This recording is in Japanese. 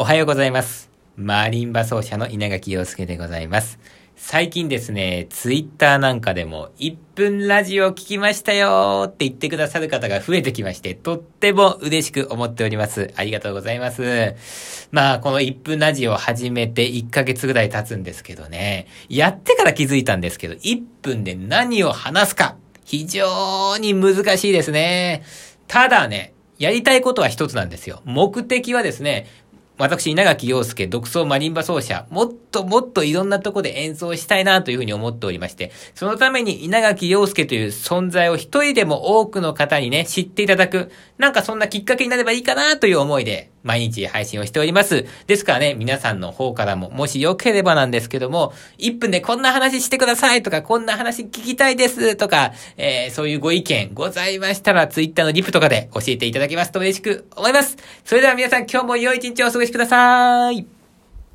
おはようございます。マリンバ奏者の稲垣陽介でございます。最近ですね、ツイッターなんかでも、1分ラジオ聞きましたよって言ってくださる方が増えてきまして、とっても嬉しく思っております。ありがとうございます。まあ、この1分ラジオを始めて1ヶ月ぐらい経つんですけどね、やってから気づいたんですけど、1分で何を話すか、非常に難しいですね。ただね、やりたいことは一つなんですよ。目的はですね、私、稲垣陽介、独奏マリンバ奏者、もっともっといろんなとこで演奏したいなというふうに思っておりまして、そのために稲垣陽介という存在を一人でも多くの方にね、知っていただく、なんかそんなきっかけになればいいかなという思いで、毎日配信をしております。ですからね、皆さんの方からも、もしよければなんですけども、1分でこんな話してくださいとか、こんな話聞きたいですとか、えー、そういうご意見ございましたら、ツイッターのリプとかで教えていただけますと嬉しく思います。それでは皆さん今日も良い一日をお過ごしください。